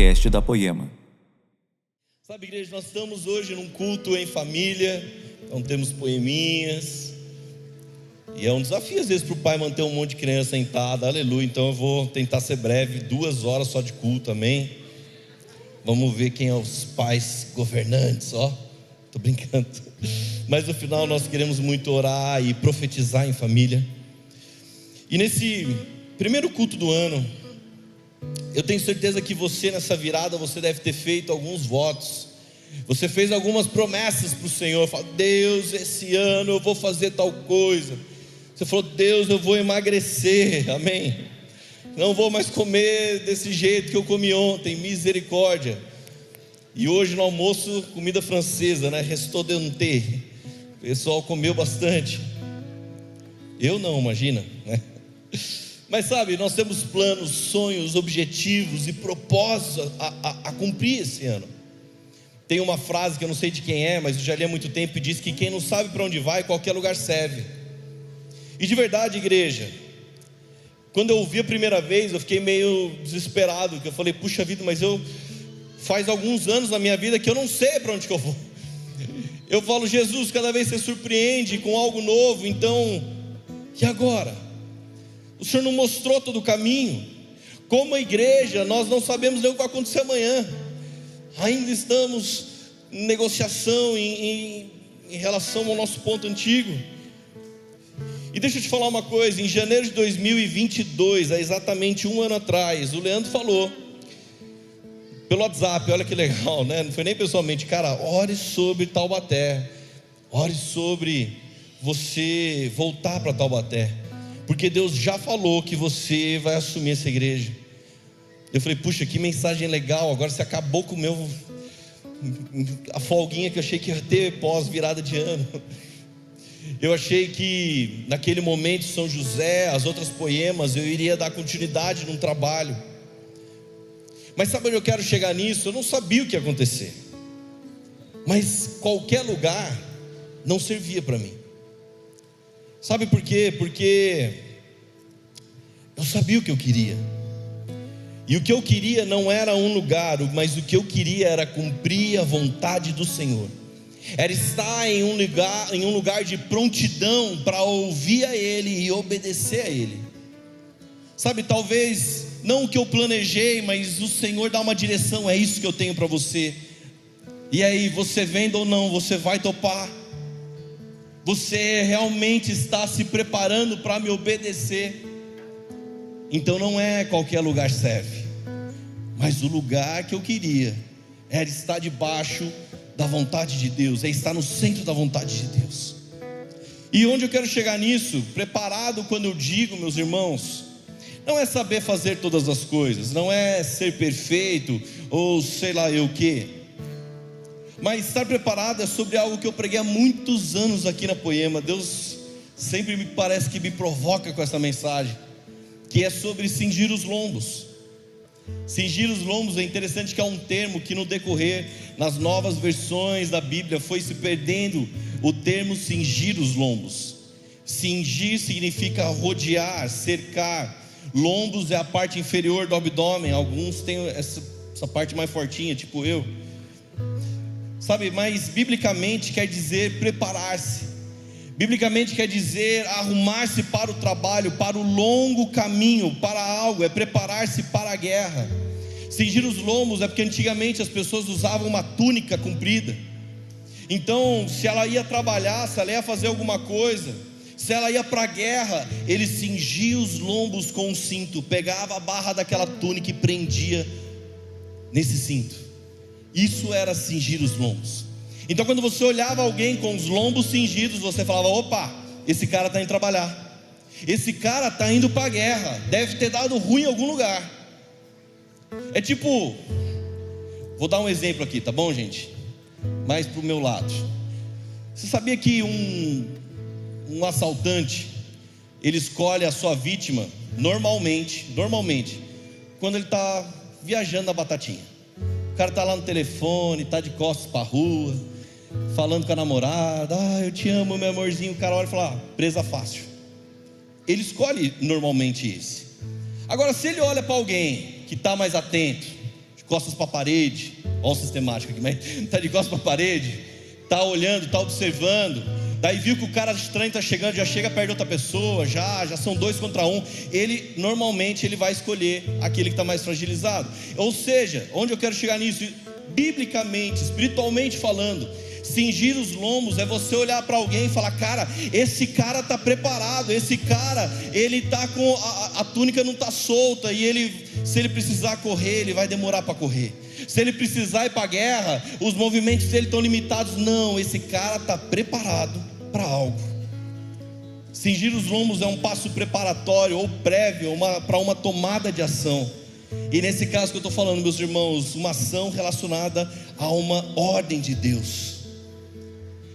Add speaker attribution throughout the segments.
Speaker 1: podcast da Poema.
Speaker 2: Sabe, igreja, nós estamos hoje num culto em família, então temos poeminhas. E é um desafio às vezes para o pai manter um monte de criança sentada, aleluia. Então eu vou tentar ser breve, duas horas só de culto, amém? Vamos ver quem é os pais governantes, ó. Tô brincando. Mas no final nós queremos muito orar e profetizar em família. E nesse primeiro culto do ano, eu tenho certeza que você nessa virada você deve ter feito alguns votos. Você fez algumas promessas para o Senhor. Falou, Deus, esse ano eu vou fazer tal coisa. Você falou, Deus, eu vou emagrecer. Amém. Não vou mais comer desse jeito que eu comi ontem. Misericórdia. E hoje no almoço, comida francesa, né? Restou de ter. O pessoal comeu bastante. Eu não, imagina, né? Mas sabe, nós temos planos, sonhos, objetivos e propósitos a, a, a, cumprir esse ano. Tem uma frase que eu não sei de quem é, mas eu já li há muito tempo e diz que quem não sabe para onde vai, qualquer lugar serve. E de verdade, igreja, quando eu ouvi a primeira vez, eu fiquei meio desesperado, porque eu falei, puxa vida, mas eu faz alguns anos na minha vida que eu não sei para onde que eu vou. Eu falo, Jesus, cada vez você surpreende com algo novo, então, e agora? O Senhor não mostrou todo o caminho. Como igreja, nós não sabemos nem o que vai acontecer amanhã. Ainda estamos em negociação em, em, em relação ao nosso ponto antigo. E deixa eu te falar uma coisa: em janeiro de 2022, há exatamente um ano atrás, o Leandro falou pelo WhatsApp, olha que legal, né? Não foi nem pessoalmente, cara, ore sobre Taubaté, ore sobre você voltar para Taubaté porque Deus já falou que você vai assumir essa igreja. Eu falei, puxa, que mensagem legal. Agora você acabou com o meu. A folguinha que eu achei que ia ter pós virada de ano. Eu achei que naquele momento, São José, as outras poemas, eu iria dar continuidade num trabalho. Mas sabe onde eu quero chegar nisso? Eu não sabia o que ia acontecer. Mas qualquer lugar não servia para mim. Sabe por quê? Porque eu sabia o que eu queria. E o que eu queria não era um lugar, mas o que eu queria era cumprir a vontade do Senhor. Era estar em um lugar, em um lugar de prontidão para ouvir a Ele e obedecer a Ele. Sabe, talvez não o que eu planejei, mas o Senhor dá uma direção, é isso que eu tenho para você. E aí, você vendo ou não, você vai topar. Você realmente está se preparando para me obedecer? Então não é qualquer lugar serve, mas o lugar que eu queria era estar debaixo da vontade de Deus, é estar no centro da vontade de Deus. E onde eu quero chegar nisso? Preparado quando eu digo, meus irmãos, não é saber fazer todas as coisas, não é ser perfeito ou sei lá eu o que. Mas estar preparado é sobre algo que eu preguei há muitos anos aqui na Poema. Deus sempre me parece que me provoca com essa mensagem, que é sobre cingir os lombos. Cingir os lombos é interessante que é um termo que no decorrer, nas novas versões da Bíblia, foi se perdendo o termo cingir os lombos. Cingir significa rodear, cercar. Lombos é a parte inferior do abdômen. Alguns têm essa, essa parte mais fortinha, tipo eu sabe? Mas biblicamente quer dizer preparar-se, biblicamente quer dizer arrumar-se para o trabalho, para o longo caminho, para algo, é preparar-se para a guerra. Cingir os lombos é porque antigamente as pessoas usavam uma túnica comprida. Então, se ela ia trabalhar, se ela ia fazer alguma coisa, se ela ia para a guerra, ele cingia os lombos com um cinto, pegava a barra daquela túnica e prendia nesse cinto. Isso era cingir os lombos. Então, quando você olhava alguém com os lombos cingidos, você falava: opa, esse cara está indo trabalhar. Esse cara está indo para a guerra. Deve ter dado ruim em algum lugar. É tipo, vou dar um exemplo aqui, tá bom, gente? Mais para o meu lado. Você sabia que um, um assaltante ele escolhe a sua vítima normalmente, normalmente, quando ele está viajando na batatinha cara tá lá no telefone, tá de costas para a rua, falando com a namorada, ah, eu te amo, meu amorzinho. O cara olha e fala, ah, presa fácil. Ele escolhe normalmente esse. Agora, se ele olha para alguém que está mais atento, costas para a parede, olha o sistemático aqui, mas está de costas para a parede, está olhando, está observando, daí viu que o cara estranho está chegando, já chega perto de outra pessoa, já, já são dois contra um, ele normalmente ele vai escolher aquele que está mais fragilizado. Ou seja, onde eu quero chegar nisso? Biblicamente, espiritualmente falando, Cingir os lombos é você olhar para alguém e falar: cara, esse cara está preparado, esse cara, ele está com a, a, túnica não está solta e ele, se ele precisar correr, ele vai demorar para correr. Se ele precisar ir para a guerra, os movimentos dele estão limitados. Não, esse cara está preparado para algo. Cingir os lombos é um passo preparatório ou prévio para uma tomada de ação. E nesse caso que eu estou falando, meus irmãos, uma ação relacionada a uma ordem de Deus.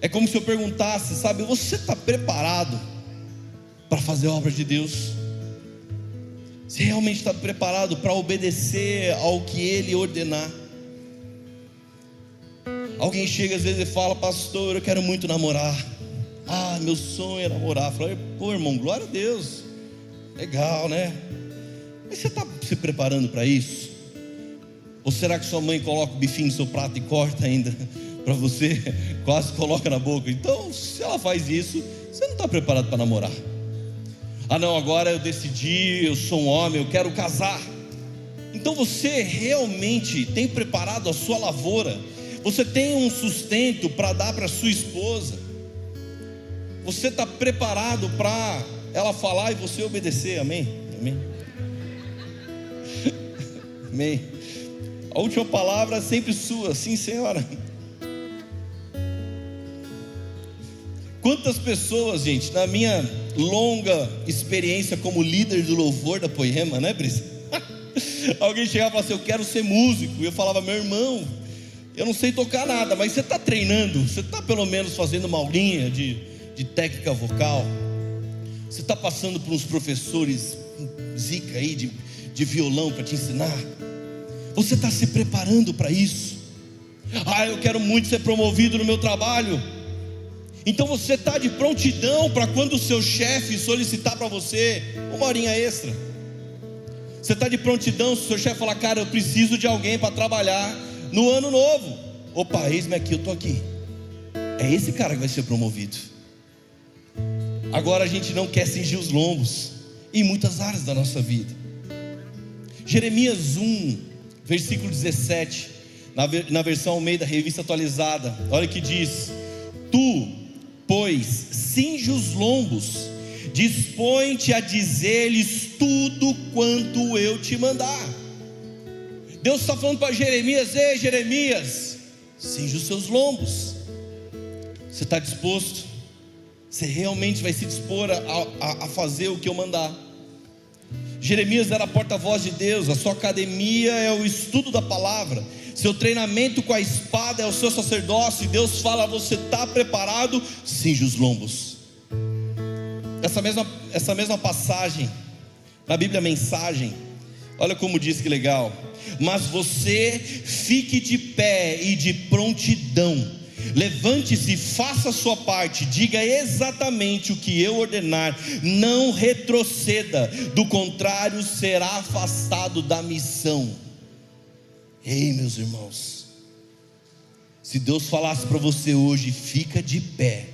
Speaker 2: É como se eu perguntasse, sabe, você está preparado para fazer a obra de Deus? Você realmente está preparado para obedecer ao que Ele ordenar? Alguém chega às vezes e fala, pastor, eu quero muito namorar. Ah, meu sonho é namorar. Fala, pô, irmão, glória a Deus. Legal, né? Mas você está se preparando para isso? Ou será que sua mãe coloca o bifinho no seu prato e corta ainda? Para você, quase coloca na boca. Então, se ela faz isso, você não está preparado para namorar. Ah, não, agora eu decidi, eu sou um homem, eu quero casar. Então você realmente tem preparado a sua lavoura, você tem um sustento para dar para sua esposa, você está preparado para ela falar e você obedecer, amém? Amém? amém. A última palavra é sempre sua, sim, senhora. Quantas pessoas, gente, na minha longa experiência como líder do louvor da Poema, né, Brisa? Alguém chegava e falava assim: Eu quero ser músico. E eu falava: Meu irmão, eu não sei tocar nada, mas você está treinando, você está pelo menos fazendo uma aulinha de, de técnica vocal, você está passando por uns professores zica aí de, de violão para te ensinar, você está se preparando para isso. Ah, eu quero muito ser promovido no meu trabalho. Então você está de prontidão para quando o seu chefe solicitar para você uma horinha extra. Você está de prontidão se o seu chefe falar, cara, eu preciso de alguém para trabalhar no ano novo. Opa, eis-me aqui, eu estou aqui. É esse cara que vai ser promovido. Agora a gente não quer cingir os lombos em muitas áreas da nossa vida. Jeremias 1, versículo 17, na, na versão Almeida, revista atualizada, olha o que diz: cinge os lombos, dispõe-te a dizer-lhes tudo quanto eu te mandar. Deus está falando para Jeremias: Ei, Jeremias, cinge os seus lombos. Você está disposto? Você realmente vai se dispor a, a, a fazer o que eu mandar? Jeremias era porta-voz de Deus, a sua academia é o estudo da palavra. Seu treinamento com a espada é o seu sacerdócio. E Deus fala: Você está preparado? Cinge os lombos. Essa mesma, essa mesma passagem, na Bíblia, mensagem, olha como diz que legal. Mas você fique de pé e de prontidão. Levante-se, faça a sua parte, diga exatamente o que eu ordenar, não retroceda, do contrário, será afastado da missão. Ei, meus irmãos, se Deus falasse para você hoje, fica de pé,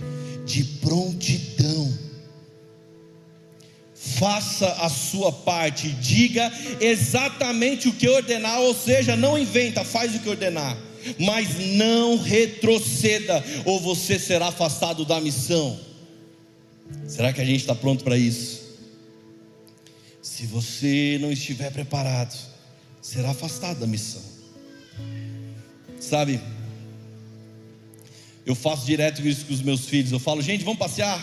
Speaker 2: de prontidão, faça a sua parte, diga exatamente o que ordenar, ou seja, não inventa, faz o que ordenar, mas não retroceda, ou você será afastado da missão. Será que a gente está pronto para isso? Se você não estiver preparado, será afastado da missão. Sabe? Eu faço direto isso com os meus filhos. Eu falo, gente, vamos passear.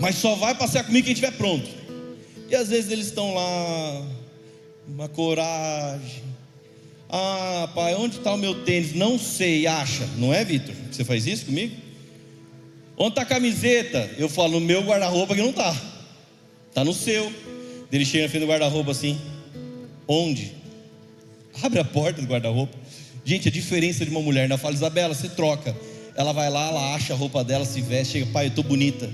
Speaker 2: Mas só vai passear comigo quem estiver pronto. E às vezes eles estão lá, uma coragem. Ah, pai, onde está o meu tênis? Não sei, acha. Não é, Vitor? Você faz isso comigo? Onde está a camiseta? Eu falo, no meu guarda-roupa que não está. Está no seu. Ele chega na frente do guarda-roupa assim. Onde? Abre a porta do guarda-roupa. Gente, a diferença de uma mulher, ainda fala, Isabela, você troca. Ela vai lá, ela acha a roupa dela, se veste, chega, pai, eu estou bonita.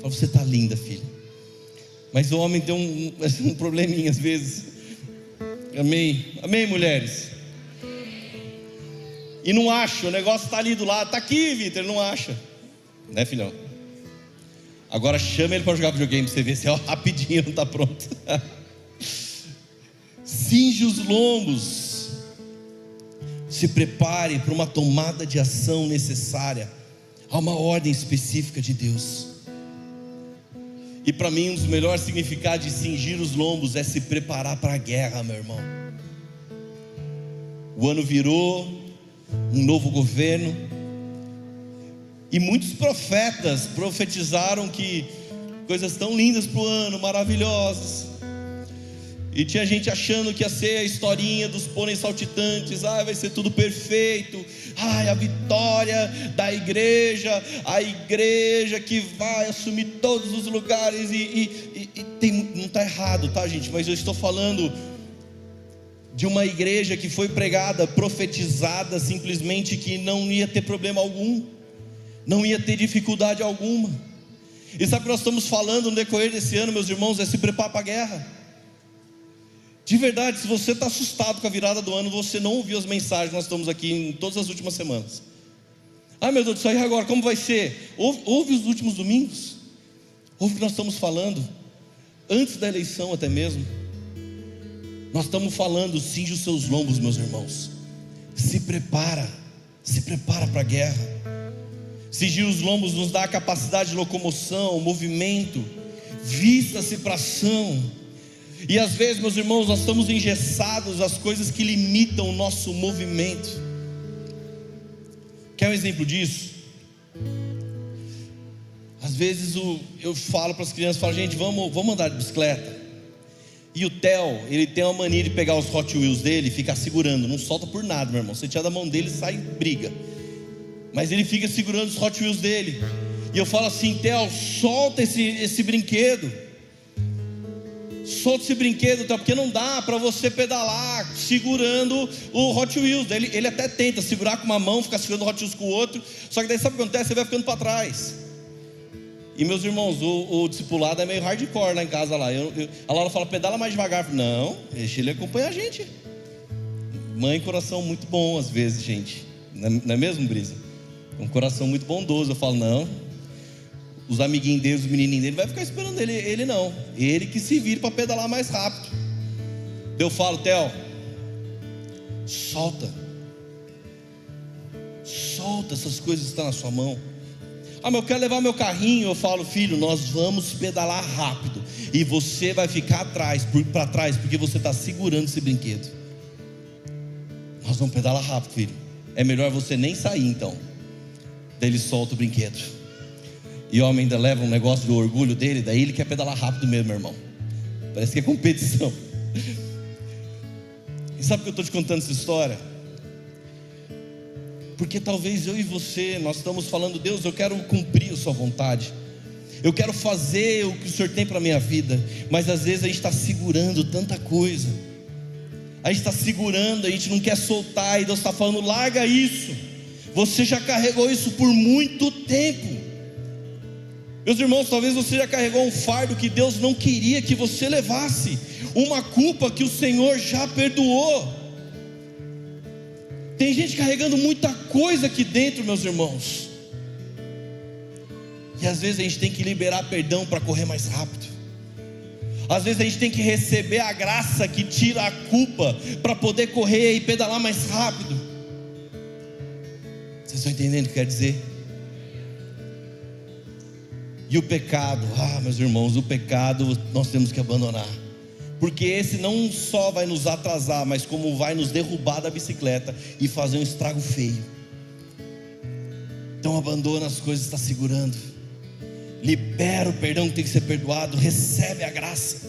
Speaker 2: Fala, você está linda, filha. Mas o homem tem um, um probleminha às vezes. Amém. Amém, mulheres. e não acha, o negócio está ali do lado, está aqui, Vitor, não acha, né, filhão? Agora chama ele para jogar videogame você ver se é rapidinho não está pronto. Cinge os lombos, se prepare para uma tomada de ação necessária, há uma ordem específica de Deus. E para mim, um dos melhores significados de cingir os lombos é se preparar para a guerra, meu irmão. O ano virou, um novo governo, e muitos profetas profetizaram que coisas tão lindas para o ano, maravilhosas. E tinha gente achando que ia ser a historinha dos pôneis saltitantes, ah, vai ser tudo perfeito, ai, a vitória da igreja, a igreja que vai assumir todos os lugares, e, e, e tem, não está errado, tá, gente? Mas eu estou falando de uma igreja que foi pregada, profetizada, simplesmente que não ia ter problema algum, não ia ter dificuldade alguma. E sabe o que nós estamos falando no decorrer desse ano, meus irmãos, é se preparar para a guerra. De verdade, se você está assustado com a virada do ano, você não ouviu as mensagens nós estamos aqui em todas as últimas semanas. Ah, meu Deus, isso aí agora, como vai ser? Ouve, ouve os últimos domingos. Ouve o que nós estamos falando. Antes da eleição, até mesmo. Nós estamos falando, cinge os seus lombos, meus irmãos. Se prepara, se prepara para a guerra. Cingir os lombos nos dá a capacidade de locomoção, movimento. Vista-se para ação e às vezes, meus irmãos, nós estamos engessados às coisas que limitam o nosso movimento. Quer um exemplo disso? Às vezes eu falo para as crianças, falo, gente, vamos, vamos andar de bicicleta. E o Theo, ele tem uma mania de pegar os Hot Wheels dele e ficar segurando, não solta por nada, meu irmão. Você tira da mão dele, sai briga. Mas ele fica segurando os Hot Wheels dele. E eu falo assim, Theo, solta esse, esse brinquedo solta esse brinquedo, tá? porque não dá para você pedalar segurando o Hot Wheels. Ele, ele até tenta segurar com uma mão, ficar segurando o Hot Wheels com o outro, só que daí sabe o que acontece? Você vai ficando para trás. E meus irmãos, o, o, discipulado é meio hardcore lá em casa lá. Eu, eu, a Laura fala, pedala mais devagar. Não, deixa ele acompanhar a gente. Mãe, coração muito bom às vezes, gente. Não é mesmo, Brisa? Um coração muito bondoso. Eu falo, não, os amiguinhos dele, os menininhos dele, vai ficar esperando ele, ele não. Ele que se vire para pedalar mais rápido. Eu falo, Theo, solta. Solta essas coisas que estão na sua mão. Ah, mas eu quero levar meu carrinho. Eu falo, filho, nós vamos pedalar rápido. E você vai ficar atrás, para trás, porque você está segurando esse brinquedo. Nós vamos pedalar rápido, filho. É melhor você nem sair então. Daí ele solta o brinquedo. E o homem ainda leva um negócio do orgulho dele, daí ele quer pedalar rápido mesmo, meu irmão. Parece que é competição. E sabe por que eu estou te contando essa história? Porque talvez eu e você, nós estamos falando, Deus, eu quero cumprir a sua vontade. Eu quero fazer o que o Senhor tem para a minha vida. Mas às vezes a gente está segurando tanta coisa. A gente está segurando, a gente não quer soltar. E Deus está falando, larga isso. Você já carregou isso por muito tempo. Meus irmãos, talvez você já carregou um fardo que Deus não queria que você levasse, uma culpa que o Senhor já perdoou. Tem gente carregando muita coisa aqui dentro, meus irmãos. E às vezes a gente tem que liberar perdão para correr mais rápido. Às vezes a gente tem que receber a graça que tira a culpa para poder correr e pedalar mais rápido. Vocês estão entendendo o que quer dizer? E o pecado, ah, meus irmãos, o pecado nós temos que abandonar. Porque esse não só vai nos atrasar, mas como vai nos derrubar da bicicleta e fazer um estrago feio. Então abandona as coisas que está segurando. Libera o perdão que tem que ser perdoado, recebe a graça.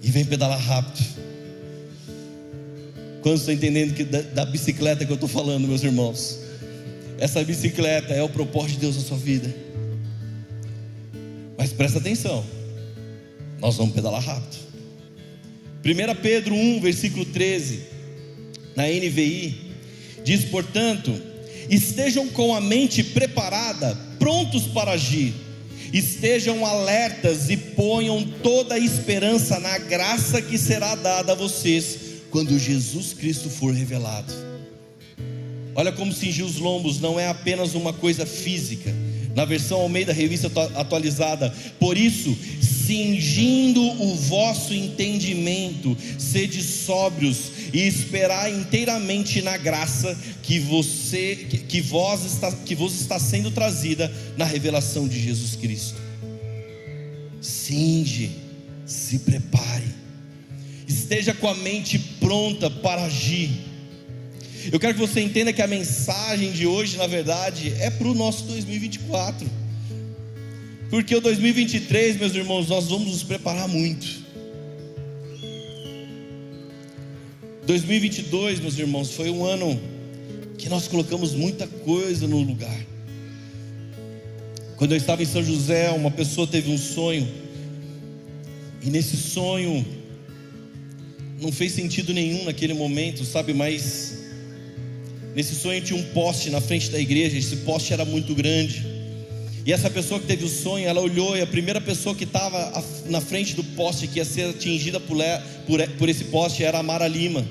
Speaker 2: E vem pedalar rápido. Quantos estão entendendo que da, da bicicleta que eu estou falando, meus irmãos? Essa bicicleta é o propósito de Deus na sua vida. Mas presta atenção, nós vamos pedalar rápido. 1 Pedro 1, versículo 13, na NVI, diz: portanto, estejam com a mente preparada, prontos para agir, estejam alertas e ponham toda a esperança na graça que será dada a vocês quando Jesus Cristo for revelado. Olha como cingir os lombos não é apenas uma coisa física. Na versão Almeida Revista Atualizada, por isso, cingindo o vosso entendimento, sede sóbrios e esperar inteiramente na graça que você que, que vós está que vos está sendo trazida na revelação de Jesus Cristo. Cinge, se prepare. Esteja com a mente pronta para agir. Eu quero que você entenda que a mensagem de hoje, na verdade, é para o nosso 2024. Porque o 2023, meus irmãos, nós vamos nos preparar muito. 2022, meus irmãos, foi um ano que nós colocamos muita coisa no lugar. Quando eu estava em São José, uma pessoa teve um sonho, e nesse sonho, não fez sentido nenhum naquele momento, sabe? Mas nesse sonho tinha um poste na frente da igreja, esse poste era muito grande. E essa pessoa que teve o sonho, ela olhou e a primeira pessoa que estava na frente do poste que ia ser atingida por, por, por esse poste era a Mara Lima.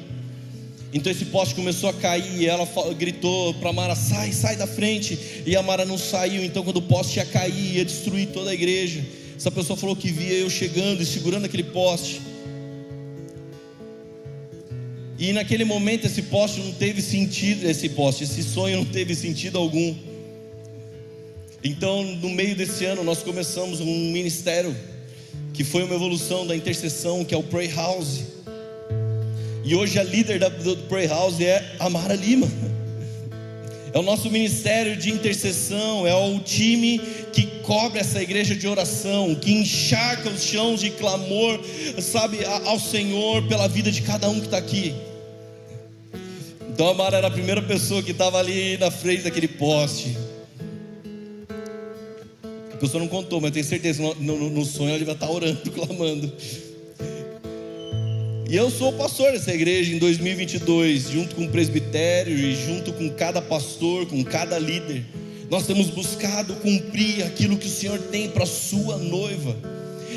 Speaker 2: Então esse poste começou a cair e ela gritou para Mara: sai, sai da frente. E a Mara não saiu. Então, quando o poste ia cair, ia destruir toda a igreja. Essa pessoa falou que via eu chegando e segurando aquele poste. E naquele momento esse poste não teve sentido, esse poste, esse sonho não teve sentido algum. Então, no meio desse ano, nós começamos um ministério que foi uma evolução da intercessão, que é o Pray House. E hoje a líder do Pray House é a Mara Lima. É o nosso ministério de intercessão, é o time que cobre essa igreja de oração, que encharca os chãos de clamor, sabe, ao Senhor pela vida de cada um que está aqui. Então a Mara era a primeira pessoa que estava ali na frente daquele poste. A pessoa não contou, mas eu tenho certeza no, no, no sonho ela devia estar orando, clamando. E eu sou pastor dessa igreja em 2022, junto com o presbitério e junto com cada pastor, com cada líder. Nós temos buscado cumprir aquilo que o Senhor tem para a sua noiva.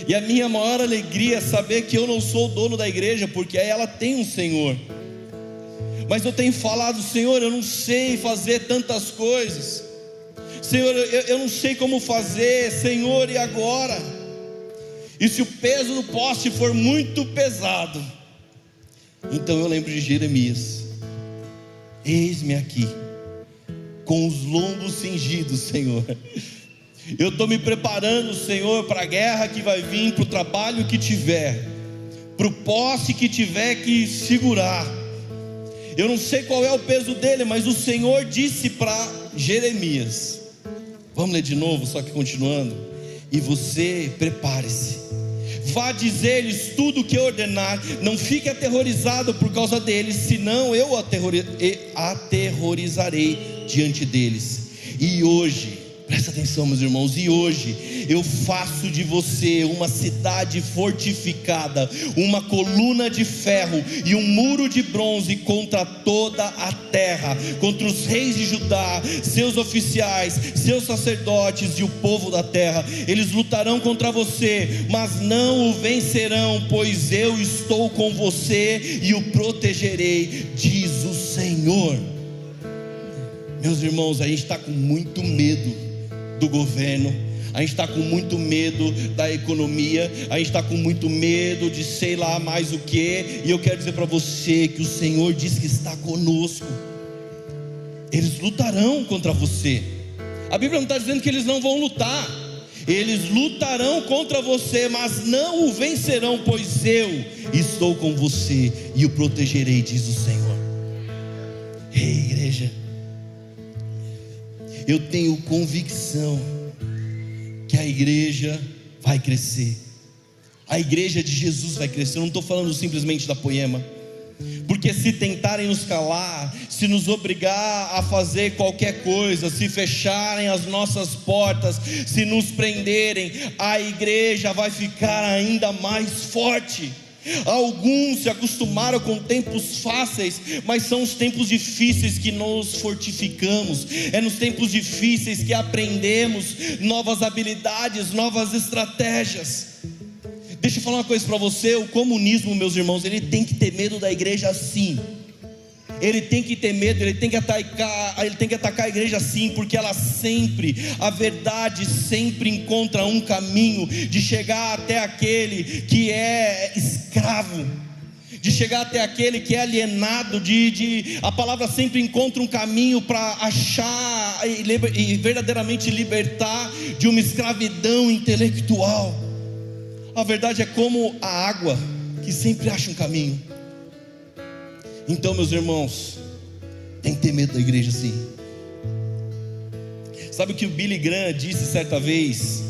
Speaker 2: E a minha maior alegria é saber que eu não sou o dono da igreja, porque ela tem um Senhor mas eu tenho falado, Senhor, eu não sei fazer tantas coisas, Senhor, eu, eu não sei como fazer, Senhor, e agora? E se o peso do poste for muito pesado, então eu lembro de Jeremias: Eis-me aqui, com os lombos cingidos, Senhor. Eu estou me preparando, Senhor, para a guerra que vai vir, para o trabalho que tiver, para o poste que tiver que segurar eu não sei qual é o peso dele, mas o Senhor disse para Jeremias. Vamos ler de novo, só que continuando. E você prepare-se. Vá dizer-lhes tudo o que ordenar. Não fique aterrorizado por causa deles, senão eu aterrorizarei diante deles. E hoje Presta atenção, meus irmãos, e hoje eu faço de você uma cidade fortificada, uma coluna de ferro e um muro de bronze contra toda a terra, contra os reis de Judá, seus oficiais, seus sacerdotes e o povo da terra. Eles lutarão contra você, mas não o vencerão, pois eu estou com você e o protegerei, diz o Senhor. Meus irmãos, a gente está com muito medo do governo, a gente está com muito medo da economia, a gente está com muito medo de sei lá mais o que, e eu quero dizer para você que o Senhor diz que está conosco, eles lutarão contra você, a Bíblia não está dizendo que eles não vão lutar, eles lutarão contra você, mas não o vencerão, pois eu estou com você e o protegerei, diz o Senhor. Ei, igreja eu tenho convicção que a igreja vai crescer. A igreja de Jesus vai crescer. Eu não estou falando simplesmente da poema. Porque se tentarem nos calar, se nos obrigar a fazer qualquer coisa, se fecharem as nossas portas, se nos prenderem, a igreja vai ficar ainda mais forte. Alguns se acostumaram com tempos fáceis, mas são os tempos difíceis que nos fortificamos. É nos tempos difíceis que aprendemos novas habilidades, novas estratégias. Deixa eu falar uma coisa para você: o comunismo, meus irmãos, ele tem que ter medo da igreja sim. Ele tem que ter medo, ele tem que atacar, ele tem que atacar a igreja sim, porque ela sempre, a verdade sempre encontra um caminho de chegar até aquele que é escravo de chegar até aquele que é alienado, de, de a palavra sempre encontra um caminho para achar e, e verdadeiramente libertar de uma escravidão intelectual. A verdade é como a água que sempre acha um caminho. Então, meus irmãos, tem que ter medo da igreja sim. Sabe o que o Billy Graham disse certa vez?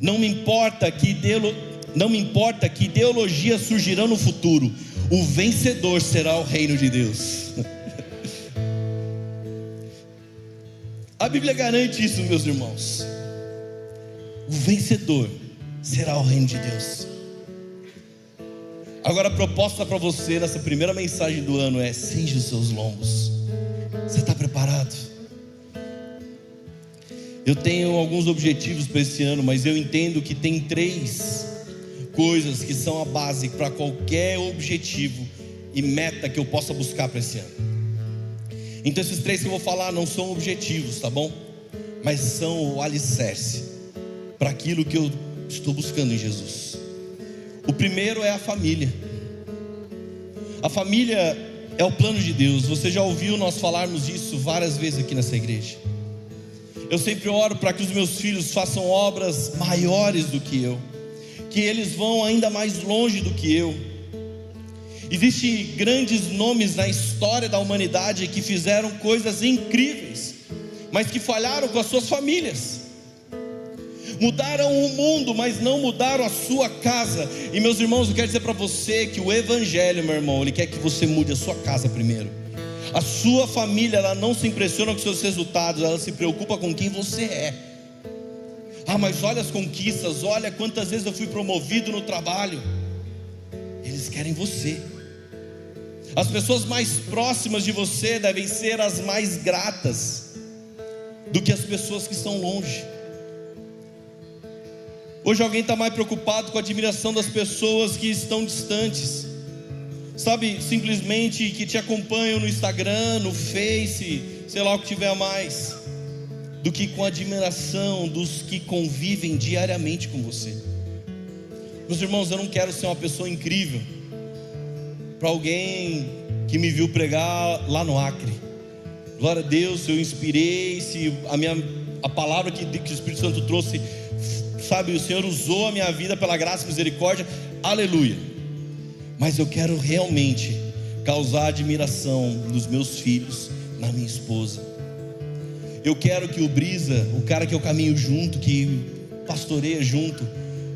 Speaker 2: Não me importa que não me importa que ideologias surgirão no futuro, o vencedor será o reino de Deus. A Bíblia garante isso, meus irmãos. O vencedor será o reino de Deus. Agora a proposta para você nessa primeira mensagem do ano é: cinge os seus lombos. Você está preparado? Eu tenho alguns objetivos para esse ano, mas eu entendo que tem três coisas que são a base para qualquer objetivo e meta que eu possa buscar para esse ano. Então, esses três que eu vou falar não são objetivos, tá bom? Mas são o alicerce para aquilo que eu estou buscando em Jesus. O primeiro é a família. A família é o plano de Deus. Você já ouviu nós falarmos isso várias vezes aqui nessa igreja. Eu sempre oro para que os meus filhos façam obras maiores do que eu que eles vão ainda mais longe do que eu. Existem grandes nomes na história da humanidade que fizeram coisas incríveis, mas que falharam com as suas famílias. Mudaram o mundo, mas não mudaram a sua casa. E meus irmãos, eu quero dizer para você que o Evangelho, meu irmão, ele quer que você mude a sua casa primeiro. A sua família, ela não se impressiona com seus resultados, ela se preocupa com quem você é. Ah, mas olha as conquistas, olha quantas vezes eu fui promovido no trabalho. Eles querem você. As pessoas mais próximas de você devem ser as mais gratas do que as pessoas que estão longe. Hoje alguém está mais preocupado com a admiração das pessoas que estão distantes, sabe, simplesmente que te acompanham no Instagram, no Face, sei lá o que tiver mais do que com a admiração dos que convivem diariamente com você. Meus irmãos, eu não quero ser uma pessoa incrível para alguém que me viu pregar lá no Acre. Glória a Deus, eu inspirei, se a minha a palavra que, que o Espírito Santo trouxe, sabe, o Senhor usou a minha vida pela graça e misericórdia, aleluia. Mas eu quero realmente causar admiração nos meus filhos, na minha esposa eu quero que o Brisa, o cara que eu caminho junto, que pastoreia junto,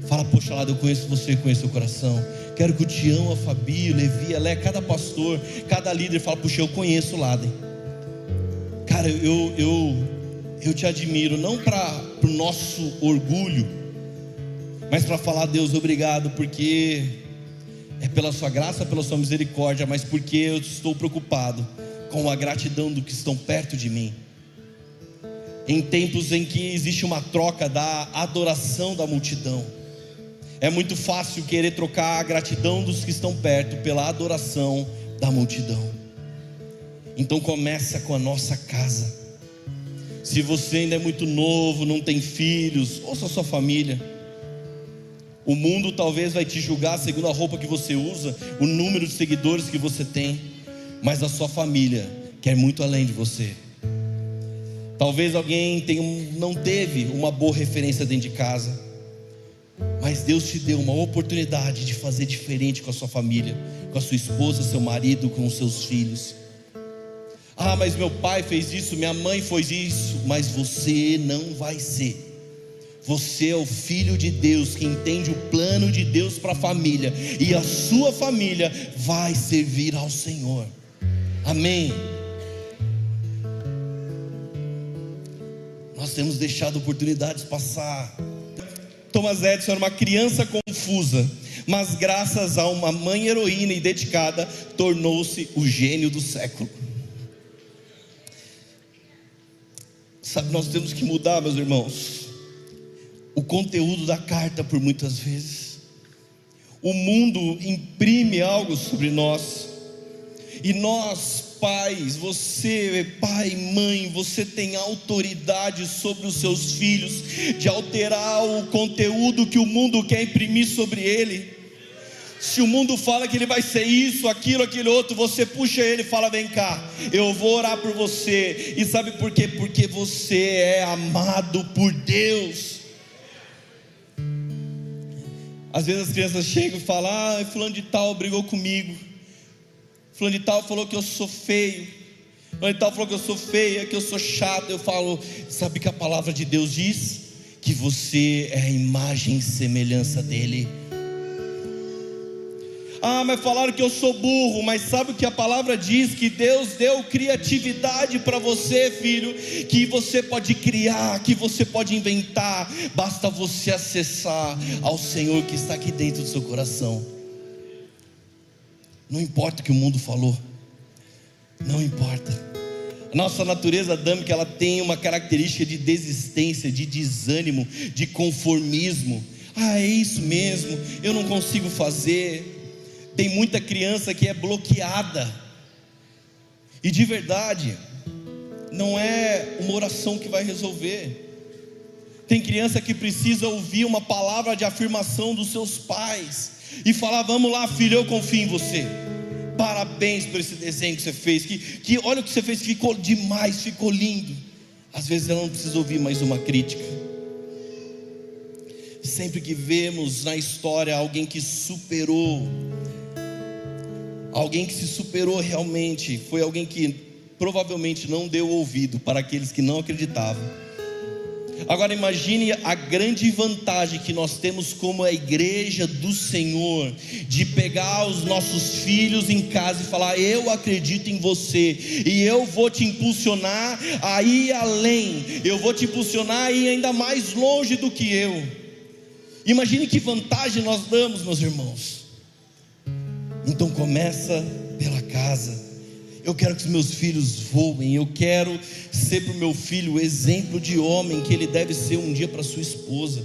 Speaker 2: fala, poxa lá, eu conheço você, conheço o coração. Quero que o Tião, a Fabi, o Levi, a Lé, cada pastor, cada líder fala, puxa, eu conheço o Laden. Cara, eu, eu, eu te admiro, não para o nosso orgulho, mas para falar, Deus, obrigado, porque é pela sua graça, pela sua misericórdia, mas porque eu estou preocupado com a gratidão do que estão perto de mim em tempos em que existe uma troca da adoração da multidão. É muito fácil querer trocar a gratidão dos que estão perto pela adoração da multidão. Então começa com a nossa casa. Se você ainda é muito novo, não tem filhos, ouça a sua família. O mundo talvez vai te julgar segundo a roupa que você usa, o número de seguidores que você tem, mas a sua família quer muito além de você. Talvez alguém tenha, não teve uma boa referência dentro de casa, mas Deus te deu uma oportunidade de fazer diferente com a sua família, com a sua esposa, seu marido, com os seus filhos. Ah, mas meu pai fez isso, minha mãe fez isso, mas você não vai ser. Você é o filho de Deus que entende o plano de Deus para a família, e a sua família vai servir ao Senhor. Amém. Nós temos deixado oportunidades passar. Thomas Edison era uma criança confusa, mas graças a uma mãe heroína e dedicada, tornou-se o gênio do século. Sabe, nós temos que mudar, meus irmãos, o conteúdo da carta por muitas vezes. O mundo imprime algo sobre nós, E nós, pais, você, pai, mãe, você tem autoridade sobre os seus filhos de alterar o conteúdo que o mundo quer imprimir sobre ele. Se o mundo fala que ele vai ser isso, aquilo, aquele outro, você puxa ele e fala: Vem cá, eu vou orar por você. E sabe por quê? Porque você é amado por Deus. Às vezes as crianças chegam e falam: Ah, Fulano de Tal brigou comigo. Fulano de Tal falou que eu sou feio. Fulano de Tal falou que eu sou feia, que eu sou chato. Eu falo: Sabe que a palavra de Deus diz? Que você é a imagem e semelhança dEle. Ah, mas falaram que eu sou burro, mas sabe o que a palavra diz? Que Deus deu criatividade para você, filho, que você pode criar, que você pode inventar, basta você acessar ao Senhor que está aqui dentro do seu coração. Não importa o que o mundo falou, não importa. A nossa natureza adâmica ela tem uma característica de desistência, de desânimo, de conformismo. Ah, é isso mesmo, eu não consigo fazer. Tem muita criança que é bloqueada. E de verdade, não é uma oração que vai resolver. Tem criança que precisa ouvir uma palavra de afirmação dos seus pais e falar: Vamos lá, filho, eu confio em você. Parabéns por esse desenho que você fez. Que, que olha o que você fez, ficou demais, ficou lindo. Às vezes ela não precisa ouvir mais uma crítica. Sempre que vemos na história alguém que superou Alguém que se superou realmente foi alguém que provavelmente não deu ouvido para aqueles que não acreditavam. Agora imagine a grande vantagem que nós temos como a igreja do Senhor de pegar os nossos filhos em casa e falar: "Eu acredito em você e eu vou te impulsionar a ir além. Eu vou te impulsionar a ir ainda mais longe do que eu". Imagine que vantagem nós damos, meus irmãos. Então começa pela casa. Eu quero que os meus filhos voem. Eu quero ser para o meu filho o exemplo de homem que ele deve ser um dia para sua esposa.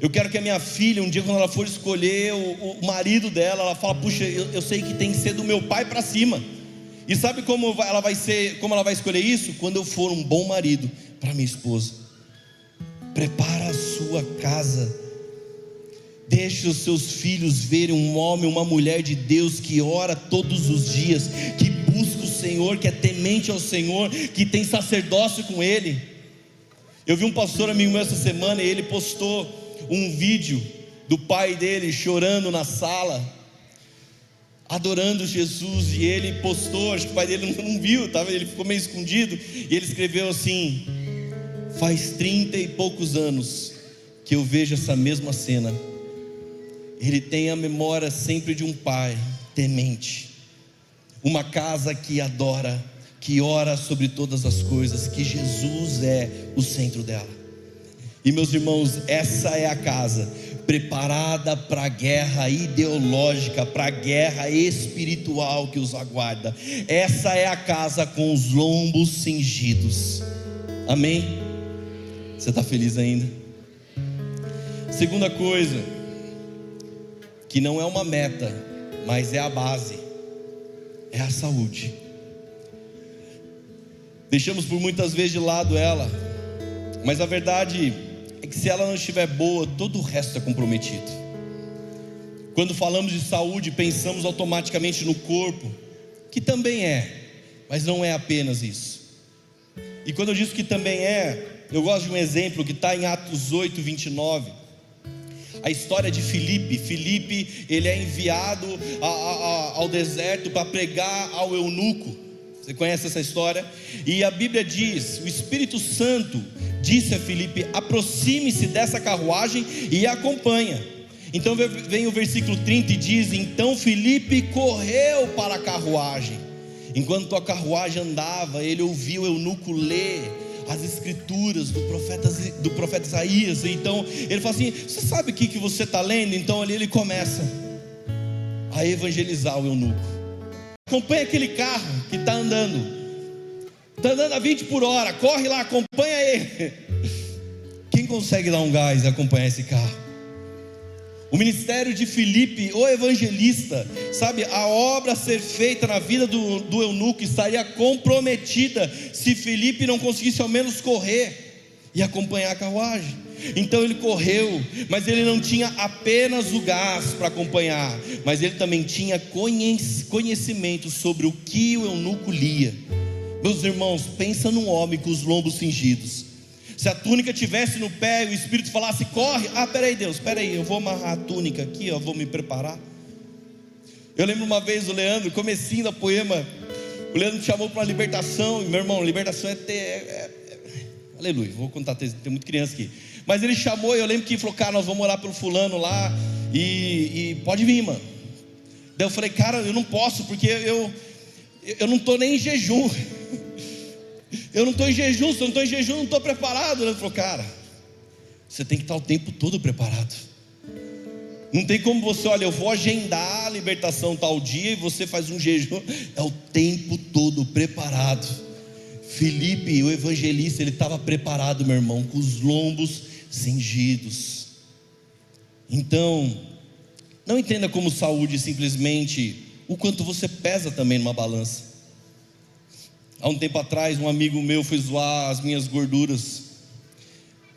Speaker 2: Eu quero que a minha filha, um dia, quando ela for escolher o, o marido dela, ela fala: Puxa, eu, eu, sei que tem que ser do meu pai para cima. E sabe como ela vai ser, como ela vai escolher isso? Quando eu for um bom marido para minha esposa. Prepara a sua casa Deixe os seus filhos verem um homem, uma mulher de Deus que ora todos os dias, que busca o Senhor, que é temente ao Senhor, que tem sacerdócio com Ele. Eu vi um pastor amigo meu essa semana e ele postou um vídeo do pai dele chorando na sala, adorando Jesus, e ele postou, acho que o pai dele não, viu, tava, ele ficou meio escondido, e ele escreveu assim: Faz trinta e poucos anos que eu vejo essa mesma cena ele tem a memória sempre de um pai temente, uma casa que adora, que ora sobre todas as coisas, que Jesus é o centro dela. E meus irmãos, essa é a casa preparada para a guerra ideológica, para a guerra espiritual que os aguarda. Essa é a casa com os lombos cingidos. Amém? Você está feliz ainda? Segunda coisa, que não é uma meta, mas é a base, é a saúde. Deixamos por muitas vezes de lado ela, mas a verdade é que se ela não estiver boa, todo o resto é comprometido. Quando falamos de saúde, pensamos automaticamente no corpo, que também é, mas não é apenas isso. E quando eu digo que também é, eu gosto de um exemplo que está em Atos 8, 29 a história de Filipe. Filipe, ele é enviado a, a, ao deserto para pregar ao eunuco. Você conhece essa história? E a Bíblia diz: o Espírito Santo disse a Filipe: aproxime-se dessa carruagem e acompanha. Então vem o versículo 30 e diz: Então Filipe correu para a carruagem. Enquanto a carruagem andava, ele ouviu o eunuco ler as escrituras do profeta, do profeta Isaías. Então ele fala assim: Você sabe o que, que você está lendo? Então ali ele começa a evangelizar o eunuco. Acompanha aquele carro que está andando, está andando a 20 por hora, corre lá, acompanha ele. Quem consegue dar um gás e acompanhar esse carro? O ministério de Filipe, o evangelista, sabe, a obra a ser feita na vida do, do eunuco estaria comprometida se Filipe não conseguisse ao menos correr e acompanhar a carruagem. Então ele correu, mas ele não tinha apenas o gás para acompanhar, mas ele também tinha conhecimento sobre o que o eunuco lia. Meus irmãos, pensa num homem com os lombos cingidos se a túnica tivesse no pé e o Espírito falasse, corre, ah, peraí, Deus, peraí, eu vou amarrar a túnica aqui, eu vou me preparar. Eu lembro uma vez o Leandro, comecinho da poema, o Leandro me chamou para uma libertação, e meu irmão, libertação é ter. É, é, é, aleluia, vou contar, tem, tem muita criança aqui. Mas ele chamou, eu lembro que ele falou, cara, nós vamos orar pelo fulano lá, e, e pode vir, mano. Daí eu falei, cara, eu não posso, porque eu, eu não estou nem em jejum. Eu não estou em jejum, se eu não estou em jejum, não estou preparado. Ele falou, cara, você tem que estar o tempo todo preparado. Não tem como você, olha, eu vou agendar a libertação tal dia e você faz um jejum. É o tempo todo preparado. Felipe, o evangelista, ele estava preparado, meu irmão, com os lombos cingidos. Então, não entenda como saúde simplesmente o quanto você pesa também numa balança. Há um tempo atrás, um amigo meu foi zoar as minhas gorduras.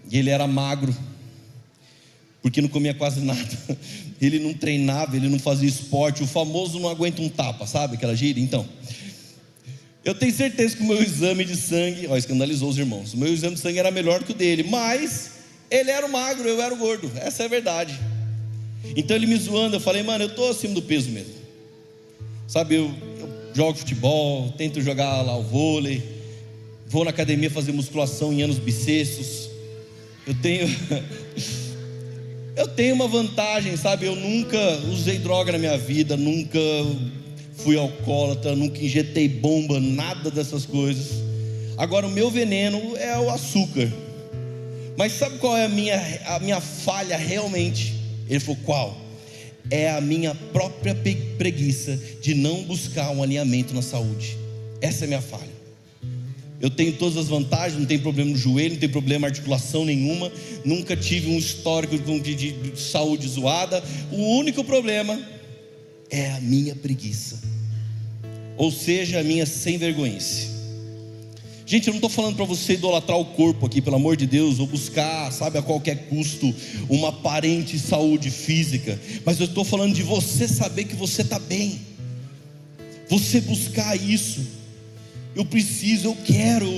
Speaker 2: E ele era magro, porque não comia quase nada. Ele não treinava, ele não fazia esporte. O famoso não aguenta um tapa, sabe aquela gíria? Então, eu tenho certeza que o meu exame de sangue, ó, escandalizou os irmãos. O meu exame de sangue era melhor que o dele, mas ele era o magro, eu era o gordo. Essa é a verdade. Então ele me zoando, eu falei, mano, eu estou acima do peso mesmo. Sabe, eu, jogo futebol, tento jogar lá o vôlei, vou na academia fazer musculação em anos bissextos. Eu tenho eu tenho uma vantagem, sabe? Eu nunca usei droga na minha vida, nunca fui alcoólatra, nunca injetei bomba, nada dessas coisas. Agora o meu veneno é o açúcar. Mas sabe qual é a minha, a minha falha realmente? Ele falou: qual? É a minha própria preguiça de não buscar um alinhamento na saúde. Essa é a minha falha. Eu tenho todas as vantagens, não tenho problema no joelho, não tenho problema articulação nenhuma, nunca tive um histórico de, de, de saúde zoada. O único problema é a minha preguiça, ou seja, a minha sem vergonha. Gente, eu não estou falando para você idolatrar o corpo aqui, pelo amor de Deus, ou buscar, sabe, a qualquer custo, uma aparente saúde física, mas eu estou falando de você saber que você está bem, você buscar isso. Eu preciso, eu quero,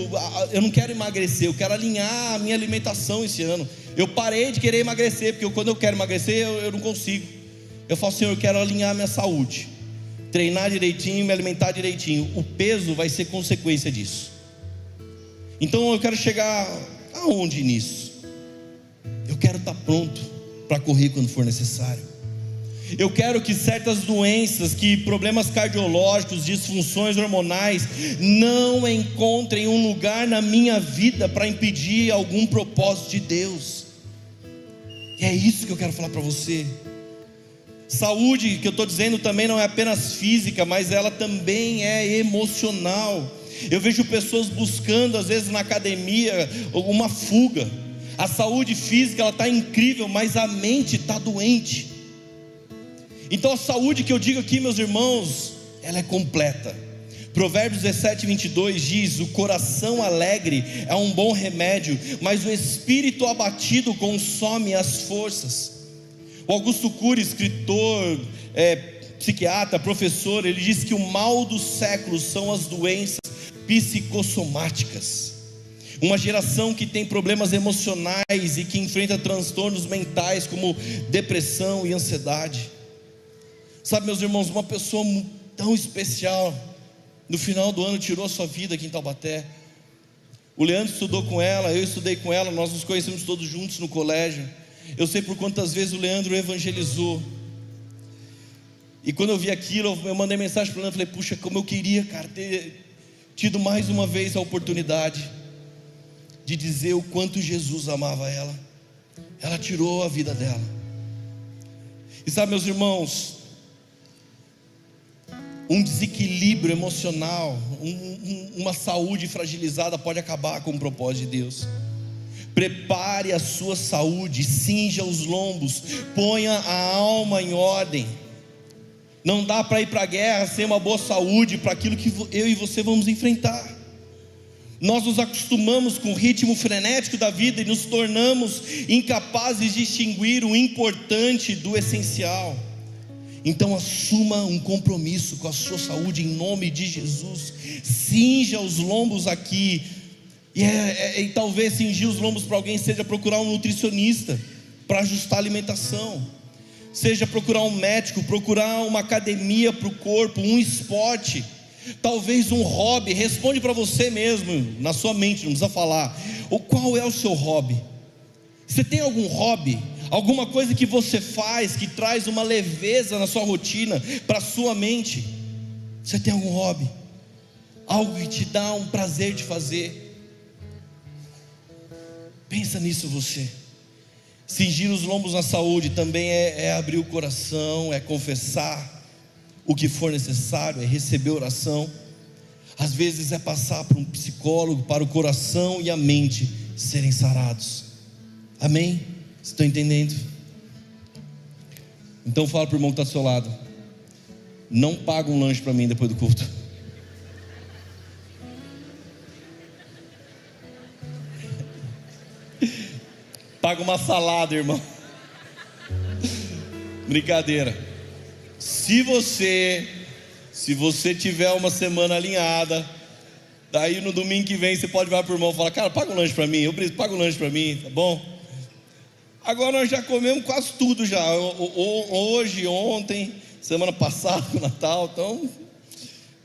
Speaker 2: eu não quero emagrecer, eu quero alinhar a minha alimentação esse ano. Eu parei de querer emagrecer, porque quando eu quero emagrecer, eu, eu não consigo. Eu falo, Senhor, eu quero alinhar a minha saúde, treinar direitinho, me alimentar direitinho. O peso vai ser consequência disso. Então eu quero chegar aonde nisso? Eu quero estar pronto para correr quando for necessário. Eu quero que certas doenças, que problemas cardiológicos, disfunções hormonais, não encontrem um lugar na minha vida para impedir algum propósito de Deus. E é isso que eu quero falar para você. Saúde, que eu estou dizendo também não é apenas física, mas ela também é emocional. Eu vejo pessoas buscando, às vezes na academia, uma fuga. A saúde física ela está incrível, mas a mente está doente. Então a saúde que eu digo aqui, meus irmãos, ela é completa. Provérbios 17, 22 diz: O coração alegre é um bom remédio, mas o espírito abatido consome as forças. O Augusto Cury, escritor, é, psiquiatra, professor, ele diz que o mal dos séculos são as doenças psicossomáticas. Uma geração que tem problemas emocionais e que enfrenta transtornos mentais como depressão e ansiedade. Sabe, meus irmãos, uma pessoa tão especial, no final do ano tirou a sua vida aqui em Taubaté. O Leandro estudou com ela, eu estudei com ela, nós nos conhecemos todos juntos no colégio. Eu sei por quantas vezes o Leandro evangelizou. E quando eu vi aquilo, eu mandei mensagem para Leandro, falei, puxa, como eu queria, cara, ter tido mais uma vez a oportunidade de dizer o quanto Jesus amava ela. Ela tirou a vida dela. E sabe, meus irmãos, um desequilíbrio emocional, um, um, uma saúde fragilizada pode acabar com o propósito de Deus. Prepare a sua saúde, cinja os lombos, ponha a alma em ordem. Não dá para ir para a guerra sem uma boa saúde para aquilo que eu e você vamos enfrentar. Nós nos acostumamos com o ritmo frenético da vida e nos tornamos incapazes de distinguir o importante do essencial. Então assuma um compromisso com a sua saúde em nome de Jesus. Cinja os lombos aqui. E, é, é, e talvez cingir os lombos para alguém seja procurar um nutricionista para ajustar a alimentação. Seja procurar um médico, procurar uma academia para o corpo, um esporte talvez um hobby, responde para você mesmo, na sua mente, não precisa falar. O qual é o seu hobby? Você tem algum hobby? Alguma coisa que você faz que traz uma leveza na sua rotina, para sua mente? Você tem algum hobby? Algo que te dá um prazer de fazer? Pensa nisso você. Cingir os lombos na saúde também é, é abrir o coração, é confessar o que for necessário, é receber oração. Às vezes é passar para um psicólogo, para o coração e a mente serem sarados. Amém? Estão entendendo? Então fala para o irmão que está ao seu lado. Não paga um lanche para mim depois do culto. Paga uma salada, irmão. Brincadeira. Se você, se você tiver uma semana alinhada, daí no domingo que vem você pode vir para o irmão e falar, cara, paga um lanche para mim, eu preciso, paga um lanche para mim, tá bom? Agora nós já comemos quase tudo já, hoje, ontem, semana passada, Natal, então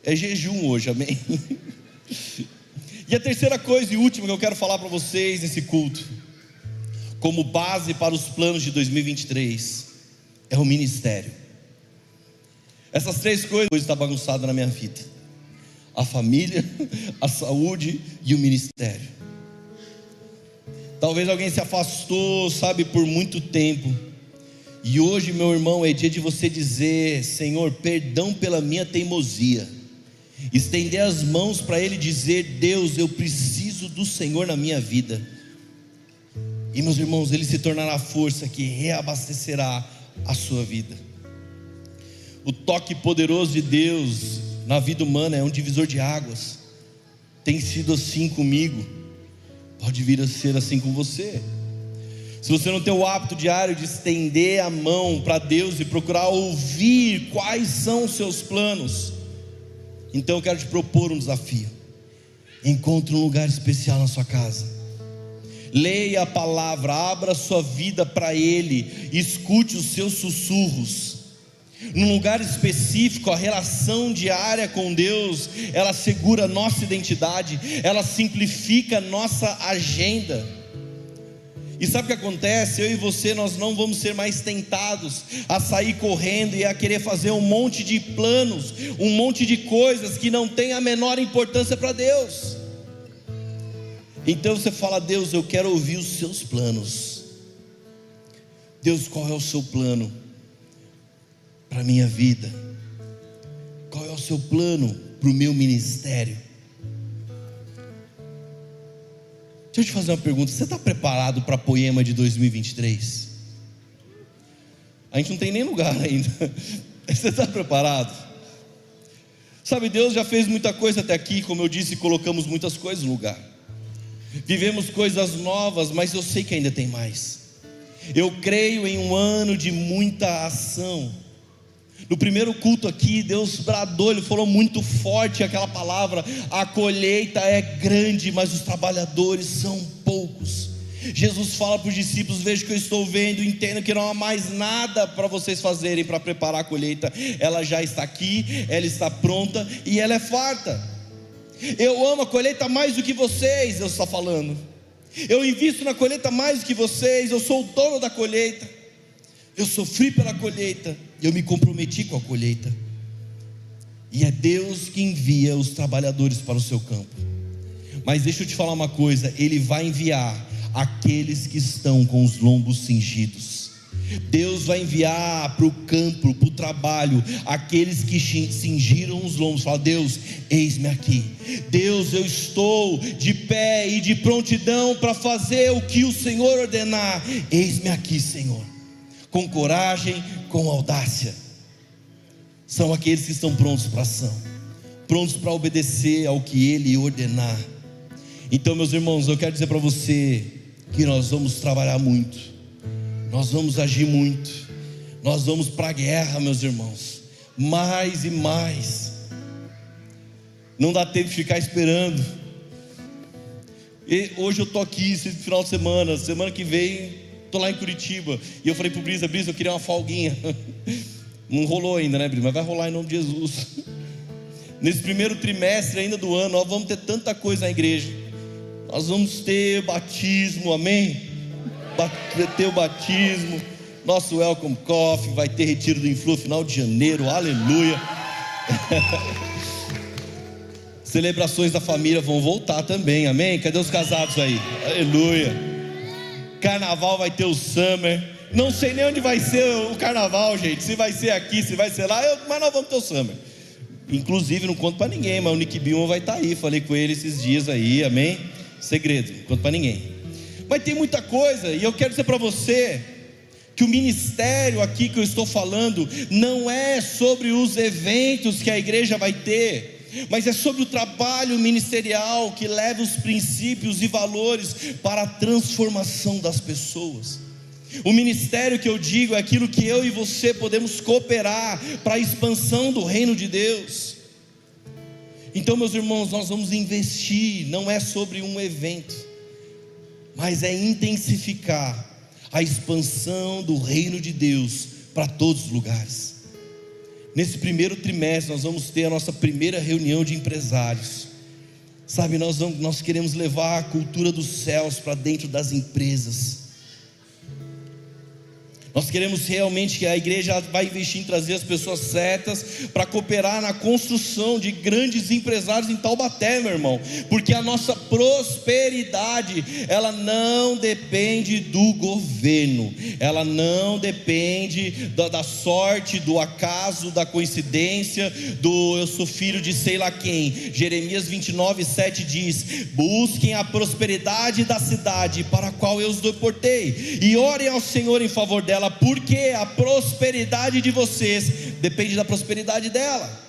Speaker 2: é jejum hoje, amém? E a terceira coisa e última que eu quero falar para vocês nesse culto, como base para os planos de 2023, é o ministério. Essas três coisas estão bagunçadas na minha vida: a família, a saúde e o ministério. Talvez alguém se afastou, sabe, por muito tempo. E hoje, meu irmão, é dia de você dizer: Senhor, perdão pela minha teimosia. Estender as mãos para Ele dizer: Deus, eu preciso do Senhor na minha vida. E meus irmãos, Ele se tornará a força que reabastecerá a sua vida. O toque poderoso de Deus na vida humana é um divisor de águas. Tem sido assim comigo, pode vir a ser assim com você. Se você não tem o hábito diário de estender a mão para Deus e procurar ouvir quais são os seus planos, então eu quero te propor um desafio. Encontre um lugar especial na sua casa. Leia a palavra, abra sua vida para Ele, escute os seus sussurros num lugar específico, a relação diária com Deus, ela segura nossa identidade, ela simplifica nossa agenda. E sabe o que acontece? Eu e você, nós não vamos ser mais tentados a sair correndo e a querer fazer um monte de planos, um monte de coisas que não tem a menor importância para Deus. Então você fala, Deus, eu quero ouvir os seus planos. Deus, qual é o seu plano? para a minha vida? Qual é o seu plano para o meu ministério? Deixa eu te fazer uma pergunta: você está preparado para a poema de 2023? A gente não tem nem lugar ainda. Você está preparado? Sabe, Deus já fez muita coisa até aqui, como eu disse, colocamos muitas coisas no lugar. Vivemos coisas novas, mas eu sei que ainda tem mais. Eu creio em um ano de muita ação. No primeiro culto aqui, Deus bradou, Ele falou muito forte aquela palavra: a colheita é grande, mas os trabalhadores são poucos. Jesus fala para os discípulos: Veja que eu estou vendo, entendo que não há mais nada para vocês fazerem para preparar a colheita, ela já está aqui, ela está pronta e ela é farta. Eu amo a colheita mais do que vocês, Deus está falando. Eu invisto na colheita mais do que vocês, eu sou o dono da colheita. Eu sofri pela colheita, eu me comprometi com a colheita. E é Deus que envia os trabalhadores para o seu campo. Mas deixa eu te falar uma coisa: Ele vai enviar aqueles que estão com os lombos cingidos. Deus vai enviar para o campo, para o trabalho, aqueles que cingiram os lombos. Fala, Deus, eis-me aqui. Deus, eu estou de pé e de prontidão para fazer o que o Senhor ordenar. Eis-me aqui, Senhor. Com coragem, com audácia. São aqueles que estão prontos para ação, prontos para obedecer ao que Ele ordenar. Então, meus irmãos, eu quero dizer para você que nós vamos trabalhar muito nós vamos agir muito, nós vamos para a guerra, meus irmãos, mais e mais. Não dá tempo de ficar esperando. E hoje eu tô aqui esse final de semana, semana que vem tô lá em Curitiba. E eu falei pro Brisa, Brisa, eu queria uma folguinha. Não rolou ainda, né, Brisa? Mas vai rolar em nome de Jesus. Nesse primeiro trimestre ainda do ano, nós vamos ter tanta coisa na igreja. Nós vamos ter batismo, amém? Ter o batismo, nosso welcome coffee, vai ter retiro do Influ final de janeiro, aleluia. Celebrações da família vão voltar também, amém? Cadê os casados aí? Aleluia. Carnaval vai ter o summer. Não sei nem onde vai ser o carnaval, gente. Se vai ser aqui, se vai ser lá, eu, mas nós vamos ter o summer. Inclusive, não conto para ninguém, mas o Nick Bilma vai estar tá aí. Falei com ele esses dias aí, amém? Segredo, não conto para ninguém. Mas tem muita coisa, e eu quero dizer para você que o ministério aqui que eu estou falando não é sobre os eventos que a igreja vai ter, mas é sobre o trabalho ministerial que leva os princípios e valores para a transformação das pessoas. O ministério que eu digo é aquilo que eu e você podemos cooperar para a expansão do reino de Deus. Então, meus irmãos, nós vamos investir, não é sobre um evento mas é intensificar a expansão do reino de Deus para todos os lugares. Nesse primeiro trimestre, nós vamos ter a nossa primeira reunião de empresários. Sabe, nós, vamos, nós queremos levar a cultura dos céus para dentro das empresas. Nós queremos realmente que a igreja vai investir em trazer as pessoas certas para cooperar na construção de grandes empresários em Taubaté, meu irmão, porque a nossa prosperidade, ela não depende do governo, ela não depende da, da sorte, do acaso, da coincidência, do eu sou filho de sei lá quem. Jeremias 29, 7 diz: Busquem a prosperidade da cidade para a qual eu os deportei, e orem ao Senhor em favor dela dela, porque a prosperidade de vocês depende da prosperidade dela.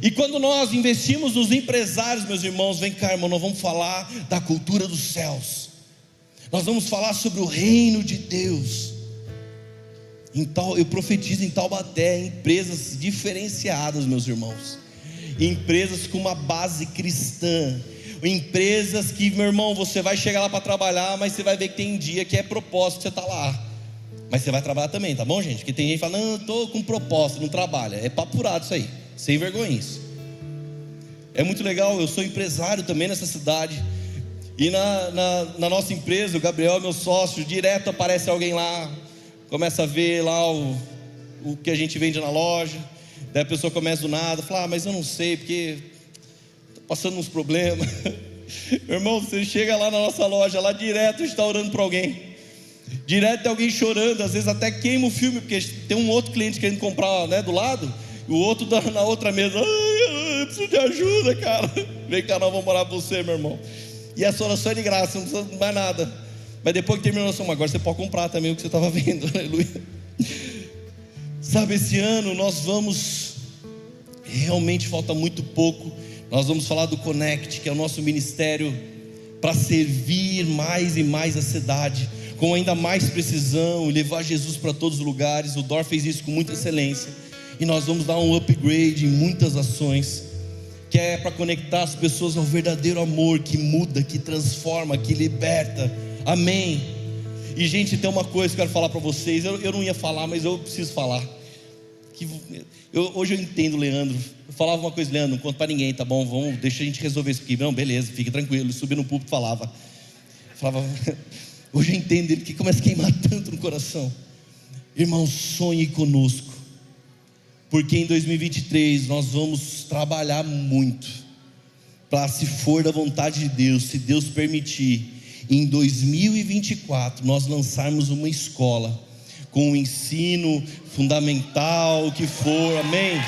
Speaker 2: E quando nós investimos nos empresários, meus irmãos, vem cá, irmão, nós vamos falar da cultura dos céus. Nós vamos falar sobre o reino de Deus. Eu profetizo em Taubaté, empresas diferenciadas, meus irmãos. Empresas com uma base cristã. Empresas que, meu irmão, você vai chegar lá para trabalhar, mas você vai ver que tem dia que é propósito você estar tá lá. Mas você vai trabalhar também, tá bom, gente? Porque tem gente que fala, não, eu estou com propósito, não trabalha. É papurado isso aí, sem vergonhice. É muito legal, eu sou empresário também nessa cidade. E na, na, na, nossa empresa, o Gabriel é meu sócio, direto aparece alguém lá, começa a ver lá o, o que a gente vende na loja. Daí a pessoa começa do nada, fala, ah, mas eu não sei, porque estou passando uns problemas. Meu irmão, você chega lá na nossa loja, lá direto está orando para alguém. Direto tem alguém chorando, às vezes até queima o filme, porque tem um outro cliente querendo comprar né, do lado, e o outro na outra mesa, ai, eu preciso de ajuda, cara. Vem cá, nós vamos morar com você, meu irmão. E a sua oração é de graça, não precisa mais nada. Mas depois que terminou a oração, agora você pode comprar também o que você estava vendo, aleluia. Sabe, esse ano nós vamos, realmente falta muito pouco, nós vamos falar do Connect, que é o nosso ministério para servir mais e mais a cidade com ainda mais precisão levar Jesus para todos os lugares. O Dor fez isso com muita excelência. E nós vamos dar um upgrade em muitas ações, que é para conectar as pessoas ao verdadeiro amor que muda, que transforma, que liberta. Amém. E gente, tem uma coisa que eu quero falar para vocês. Eu, eu não ia falar, mas eu preciso falar. Que eu, hoje eu entendo, Leandro. Eu falava uma coisa, Leandro, não conta para ninguém, tá bom? Vamos, deixa a gente resolver isso aqui. Não, beleza, fique tranquilo. Ele no púlpito e falava. Falava, Hoje eu entendo ele que começa a queimar tanto no coração. Irmão, sonhe conosco. Porque em 2023 nós vamos trabalhar muito para se for da vontade de Deus, se Deus permitir, em 2024 nós lançarmos uma escola com o ensino fundamental, o que for, amém?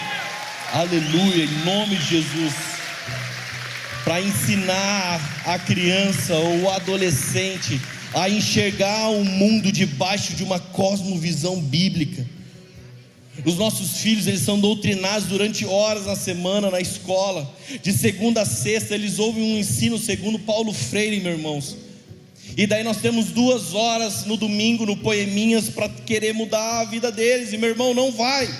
Speaker 2: Aleluia, em nome de Jesus. Para ensinar a criança ou o adolescente a enxergar o mundo debaixo de uma cosmovisão bíblica. Os nossos filhos, eles são doutrinados durante horas na semana na escola. De segunda a sexta, eles ouvem um ensino segundo Paulo Freire, meus irmãos. E daí nós temos duas horas no domingo, no Poeminhas, para querer mudar a vida deles. E meu irmão, não vai.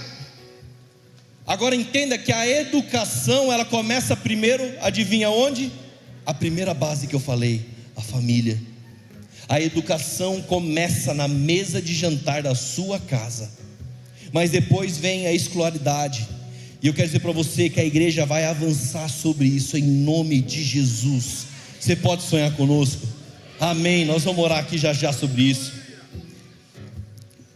Speaker 2: Agora entenda que a educação, ela começa primeiro, adivinha onde? A primeira base que eu falei, a família. A educação começa na mesa de jantar da sua casa, mas depois vem a escolaridade. E eu quero dizer para você que a igreja vai avançar sobre isso em nome de Jesus. Você pode sonhar conosco? Amém. Nós vamos orar aqui já já sobre isso.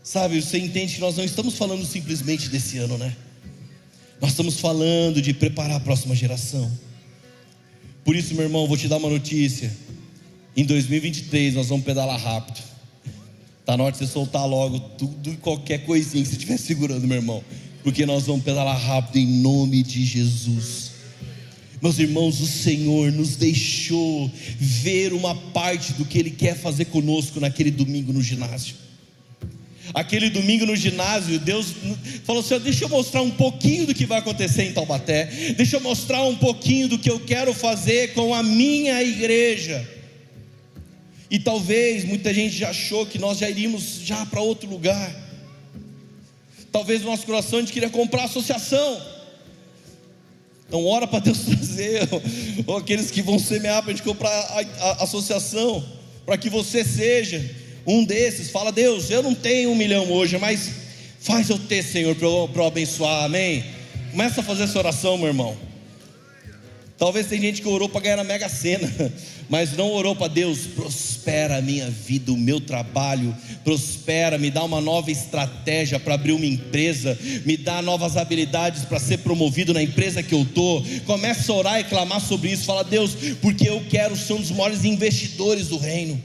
Speaker 2: Sabe, você entende que nós não estamos falando simplesmente desse ano, né? Nós estamos falando de preparar a próxima geração. Por isso, meu irmão, vou te dar uma notícia. Em 2023 nós vamos pedalar rápido. Está na hora de você soltar logo tudo e qualquer coisinha que você estiver segurando, meu irmão. Porque nós vamos pedalar rápido em nome de Jesus. Meus irmãos, o Senhor nos deixou ver uma parte do que Ele quer fazer conosco naquele domingo no ginásio. Aquele domingo no ginásio, Deus falou assim: deixa eu mostrar um pouquinho do que vai acontecer em Taubaté, deixa eu mostrar um pouquinho do que eu quero fazer com a minha igreja. E talvez muita gente já achou que nós já iríamos já para outro lugar. Talvez no nosso coração a gente queria comprar associação. Então ora para Deus trazer, ou aqueles que vão semear para a gente comprar a, a, a associação, para que você seja um desses. Fala, Deus, eu não tenho um milhão hoje, mas faz eu ter, Senhor, para eu, eu abençoar, amém? Começa a fazer essa oração, meu irmão. Talvez tem gente que orou para ganhar na Mega Sena, mas não orou para Deus, prospera a minha vida, o meu trabalho, prospera, me dá uma nova estratégia para abrir uma empresa, me dá novas habilidades para ser promovido na empresa que eu estou. Começa a orar e clamar sobre isso, fala, Deus, porque eu quero ser um dos maiores investidores do reino.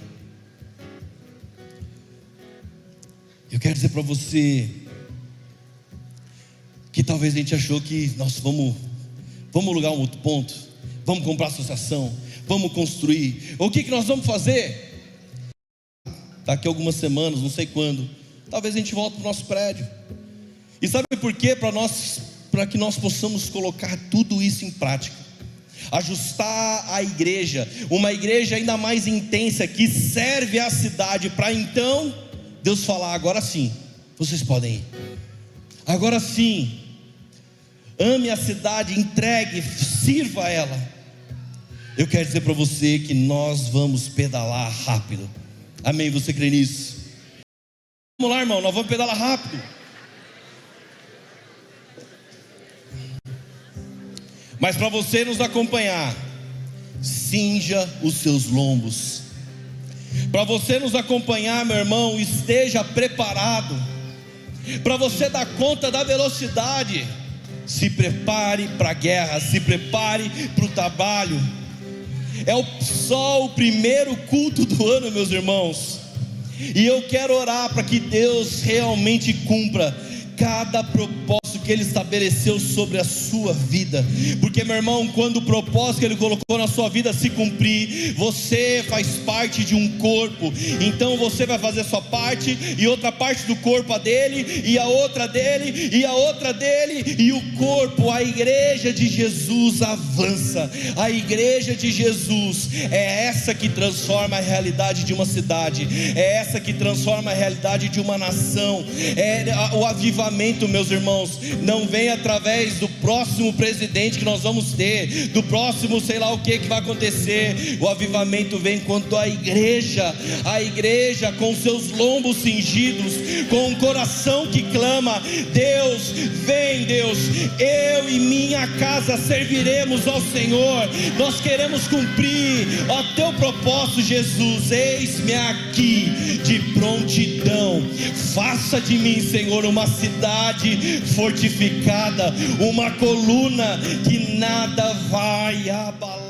Speaker 2: Eu quero dizer para você que talvez a gente achou que nós vamos Vamos alugar um outro ponto? Vamos comprar associação? Vamos construir? O que, que nós vamos fazer? Daqui a algumas semanas, não sei quando, talvez a gente volte para o nosso prédio. E sabe por quê? Para nós, para que nós possamos colocar tudo isso em prática. Ajustar a igreja, uma igreja ainda mais intensa que serve a cidade para então Deus falar agora sim, vocês podem ir. Agora sim, ame a cidade, entregue, sirva ela. Eu quero dizer para você que nós vamos pedalar rápido. Amém? Você crê nisso? Vamos lá, irmão, nós vamos pedalar rápido. Mas para você nos acompanhar, cinja os seus lombos. Para você nos acompanhar, meu irmão, esteja preparado. Para você dar conta da velocidade se prepare para a guerra, se prepare para o trabalho. É só o primeiro culto do ano, meus irmãos. E eu quero orar para que Deus realmente cumpra cada propósito que Ele estabeleceu sobre a sua vida. Porque, meu irmão, quando o propósito que Ele colocou na sua vida se cumprir, você faz parte de um corpo. Então você vai fazer sua parte, e outra parte do corpo a dele, e a outra dele, e a outra dele, e o corpo, a igreja de Jesus avança. A igreja de Jesus é essa que transforma a realidade de uma cidade, é essa que transforma a realidade de uma nação. É o avivamento, meus irmãos, não vem através do próximo presidente que nós vamos ter, do próximo sei lá o que que vai acontecer. O avivamento vem quando a igreja, a igreja com seus lombos cingidos, com um coração que clama: Deus, vem, Deus, eu e minha casa serviremos ao Senhor. Nós queremos cumprir o teu propósito, Jesus. Eis-me aqui de prontidão. Faça de mim, Senhor, uma cidade fortificada fortificada, uma coluna que nada vai abalar.